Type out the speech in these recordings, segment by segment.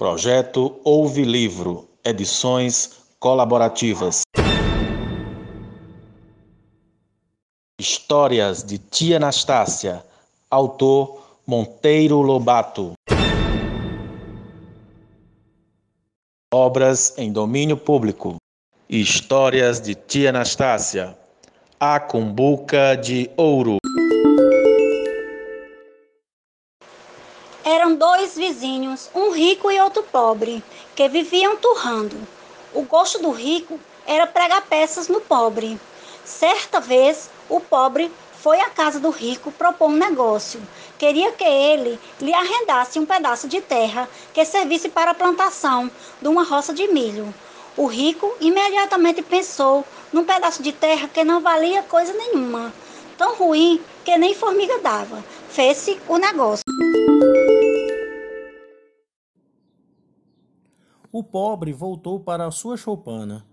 Projeto Ouve Livro, edições colaborativas. Histórias de Tia Anastácia, autor Monteiro Lobato. Obras em domínio público. Histórias de Tia Anastácia. A Cumbuca de Ouro. Eram dois vizinhos, um rico e outro pobre, que viviam turrando. O gosto do rico era pregar peças no pobre. Certa vez, o pobre foi à casa do rico propor um negócio. Queria que ele lhe arrendasse um pedaço de terra que servisse para a plantação de uma roça de milho. O rico imediatamente pensou num pedaço de terra que não valia coisa nenhuma, tão ruim que nem formiga dava. Fez-se o negócio. O pobre voltou para a sua choupana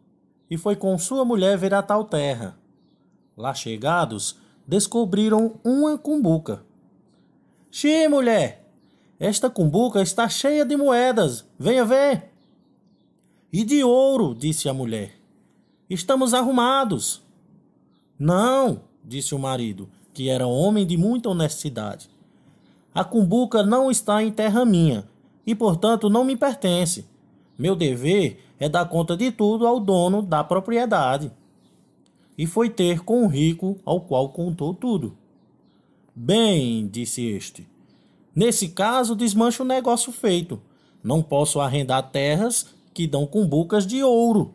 e foi com sua mulher ver a tal terra. Lá chegados, descobriram uma cumbuca. Xi, mulher, esta cumbuca está cheia de moedas, venha ver. E de ouro, disse a mulher. Estamos arrumados. Não, disse o marido, que era homem de muita honestidade. A cumbuca não está em terra minha e, portanto, não me pertence. Meu dever é dar conta de tudo ao dono da propriedade. E foi ter com o rico, ao qual contou tudo. Bem, disse este, nesse caso desmancha o negócio feito. Não posso arrendar terras que dão cumbucas de ouro.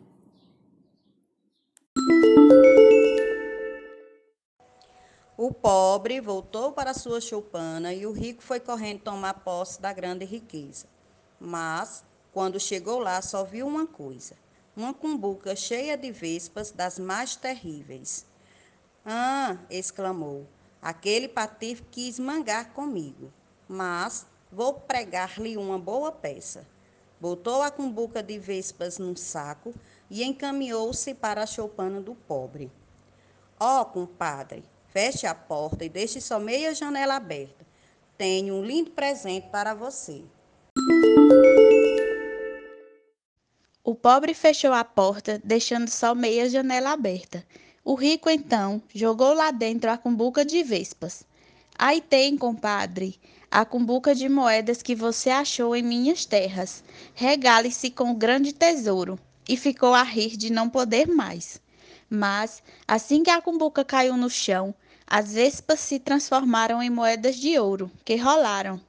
O pobre voltou para sua choupana e o rico foi correndo tomar posse da grande riqueza. Mas, quando chegou lá, só viu uma coisa: uma cumbuca cheia de vespas das mais terríveis. Ah! exclamou. Aquele patife quis mangar comigo, mas vou pregar-lhe uma boa peça botou a cumbuca de vespas num saco e encaminhou-se para a choupana do pobre. Ó, oh, compadre, feche a porta e deixe só meia janela aberta. Tenho um lindo presente para você. O pobre fechou a porta, deixando só meia janela aberta. O rico, então, jogou lá dentro a cumbuca de vespas. Aí tem, compadre, a cumbuca de moedas que você achou em minhas terras. Regale-se com o grande tesouro. E ficou a rir de não poder mais. Mas, assim que a cumbuca caiu no chão, as vespas se transformaram em moedas de ouro, que rolaram.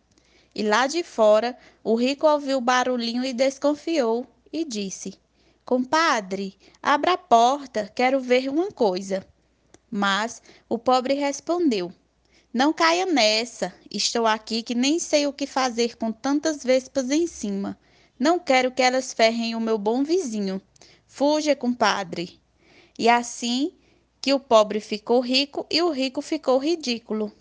E lá de fora, o rico ouviu o barulhinho e desconfiou, e disse: Compadre, abra a porta, quero ver uma coisa. Mas o pobre respondeu: não caia nessa. Estou aqui que nem sei o que fazer com tantas vespas em cima. Não quero que elas ferrem o meu bom vizinho. Fuja, compadre. E assim que o pobre ficou rico e o rico ficou ridículo.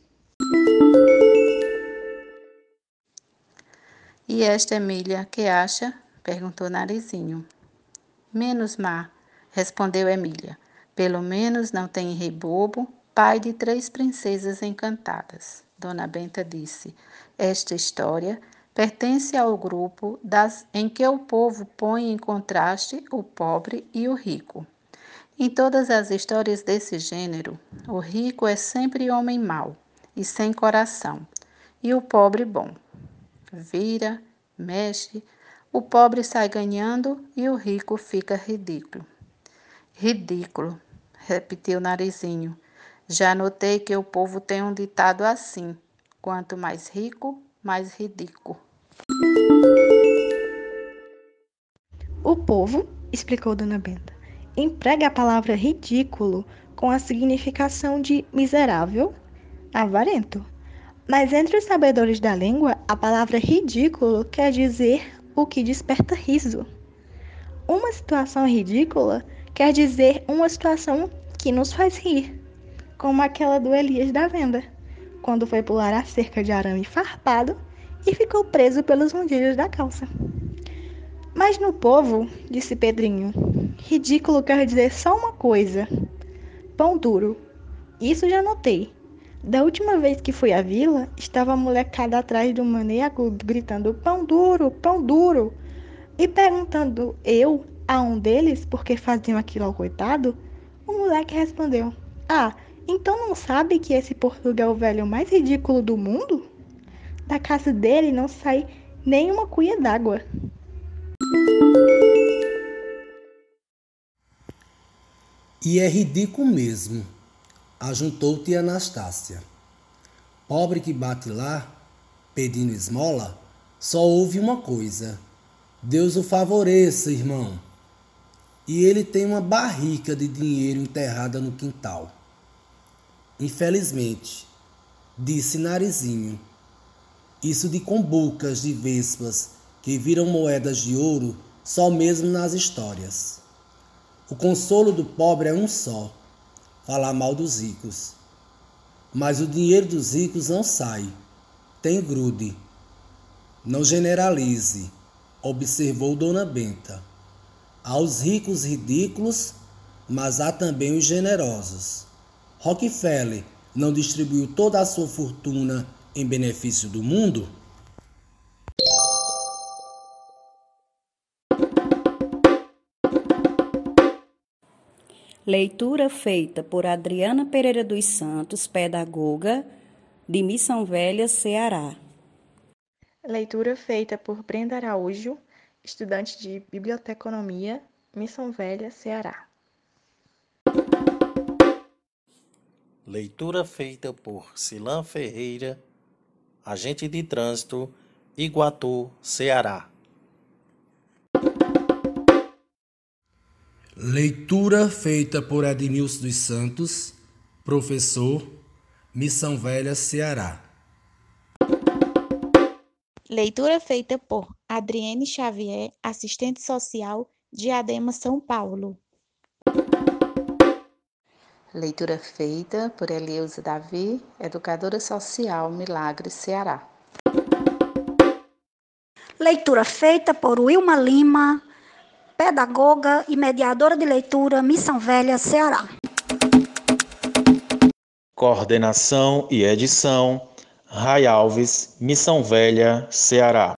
E esta Emília, que acha? Perguntou Narizinho. Menos má, respondeu Emília. Pelo menos não tem rei bobo, pai de três princesas encantadas. Dona Benta disse: Esta história pertence ao grupo das em que o povo põe em contraste o pobre e o rico. Em todas as histórias desse gênero, o rico é sempre homem mau e sem coração, e o pobre bom. Vira, mexe, o pobre sai ganhando e o rico fica ridículo. Ridículo, repetiu Narizinho. Já notei que o povo tem um ditado assim: quanto mais rico, mais ridículo. O povo, explicou Dona Benta, emprega a palavra ridículo com a significação de miserável, avarento. Mas entre os sabedores da língua, a palavra ridículo quer dizer o que desperta riso. Uma situação ridícula quer dizer uma situação que nos faz rir como aquela do Elias da venda, quando foi pular a cerca de arame farpado e ficou preso pelos rondilhos da calça. Mas no povo, disse Pedrinho, ridículo quer dizer só uma coisa: pão duro. Isso já notei. Da última vez que fui à vila, estava a molecada atrás do maneco gritando pão duro, pão duro. E perguntando eu a um deles por que faziam aquilo ao coitado, o moleque respondeu: Ah, então não sabe que esse Portugal é o velho mais ridículo do mundo? Da casa dele não sai nem uma cuia d'água. E é ridículo mesmo, ajuntou tia Anastácia. Pobre que bate lá, pedindo esmola, só ouve uma coisa: Deus o favoreça, irmão. E ele tem uma barrica de dinheiro enterrada no quintal. Infelizmente, disse Narizinho, isso de combucas de vespas que viram moedas de ouro só mesmo nas histórias. O consolo do pobre é um só: falar mal dos ricos. Mas o dinheiro dos ricos não sai, tem grude. Não generalize, observou Dona Benta. Há os ricos ridículos, mas há também os generosos. Rockefeller não distribuiu toda a sua fortuna em benefício do mundo? Leitura feita por Adriana Pereira dos Santos, pedagoga de Missão Velha, Ceará. Leitura feita por Brenda Araújo, estudante de Biblioteconomia, Missão Velha, Ceará. Leitura feita por Silan Ferreira, agente de trânsito, Iguatu, Ceará. Leitura feita por Edmilson dos Santos, professor, Missão Velha, Ceará. Leitura feita por Adriene Xavier, assistente social, Diadema, São Paulo. Leitura feita por Elieusa Davi, educadora social, Milagre, Ceará. Leitura feita por Wilma Lima, pedagoga e mediadora de leitura, Missão Velha, Ceará. Coordenação e edição, Ray Alves, Missão Velha, Ceará.